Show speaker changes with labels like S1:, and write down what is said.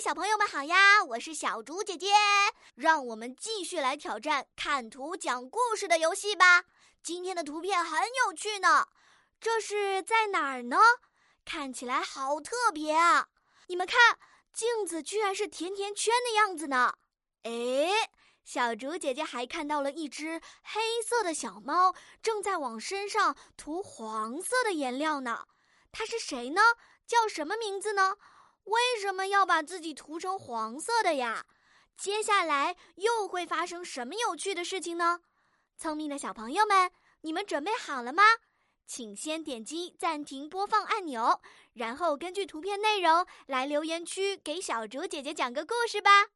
S1: 小朋友们好呀！我是小竹姐姐，让我们继续来挑战看图讲故事的游戏吧。今天的图片很有趣呢，这是在哪儿呢？看起来好特别啊！你们看，镜子居然是甜甜圈的样子呢。哎，小竹姐姐还看到了一只黑色的小猫，正在往身上涂黄色的颜料呢。它是谁呢？叫什么名字呢？为什么要把自己涂成黄色的呀？接下来又会发生什么有趣的事情呢？聪明的小朋友们，你们准备好了吗？请先点击暂停播放按钮，然后根据图片内容来留言区给小竹姐姐讲个故事吧。